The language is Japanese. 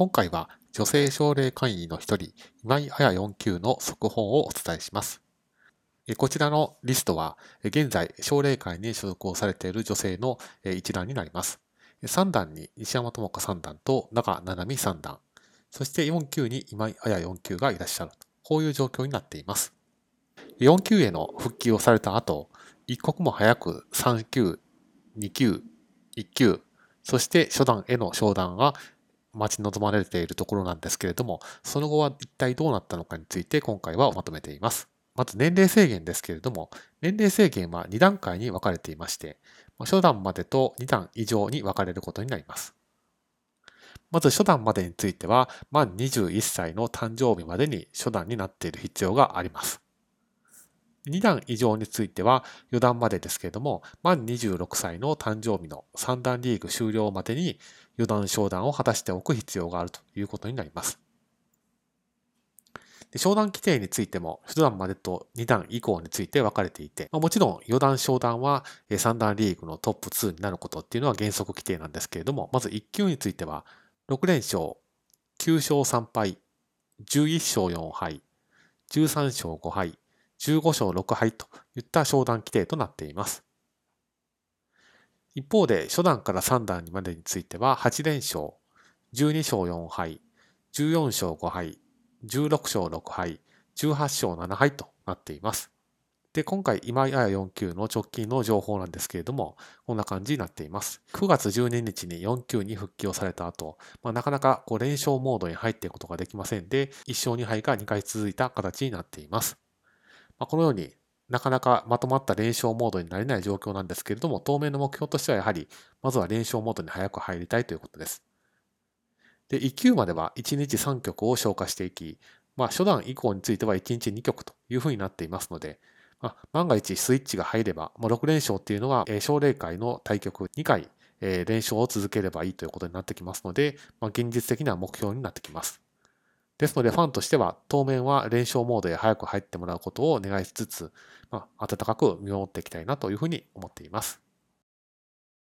今回は女性奨励会員の一人、今井彩4級の速報をお伝えします。こちらのリストは、現在、奨励会に所属をされている女性の一覧になります。3段に西山智子3段と中七海3段、そして4級に今井彩4級がいらっしゃる。こういう状況になっています。4級への復帰をされた後、一刻も早く3級、2級、1級、そして初段への昇段が待ち望まれているところなんですけれども、その後は一体どうなったのかについて今回はまとめています。まず年齢制限ですけれども、年齢制限は2段階に分かれていまして、初段までと2段以上に分かれることになります。まず初段までについては、満21歳の誕生日までに初段になっている必要があります。2段以上については4段までですけれども、満26歳の誕生日の3段リーグ終了までに4段昇段を果たしておく必要があるということになります。で昇段規定についても、初段までと2段以降について分かれていて、まあもちろん4段昇段は3段リーグのトップ2になることっていうのは原則規定なんですけれども、まず1級については、6連勝、9勝3敗、11勝4敗、13勝5敗、15勝6敗といった昇段規定となっています。一方で初段から3段までについては8連勝、12勝4敗、14勝5敗、16勝6敗、18勝7敗となっています。で、今回、今井彩4級の直近の情報なんですけれども、こんな感じになっています。9月12日に4級に復帰をされた後、まあ、なかなかこう連勝モードに入っていくことができませんで、1勝2敗が2回続いた形になっています。まあ、このようになかなかまとまった連勝モードになれない状況なんですけれども、当面の目標としてはやはり、まずは連勝モードに早く入りたいということです。で、1級までは1日3局を消化していき、まあ、初段以降については1日2局というふうになっていますので、まあ、万が一スイッチが入れば、まあ、6連勝っていうのは、えー、奨励会の対局2回、えー、連勝を続ければいいということになってきますので、まあ、現実的な目標になってきます。ですので、ファンとしては、当面は連勝モードへ早く入ってもらうことを願いつつ、まあ、温かく見守っていきたいなというふうに思っています。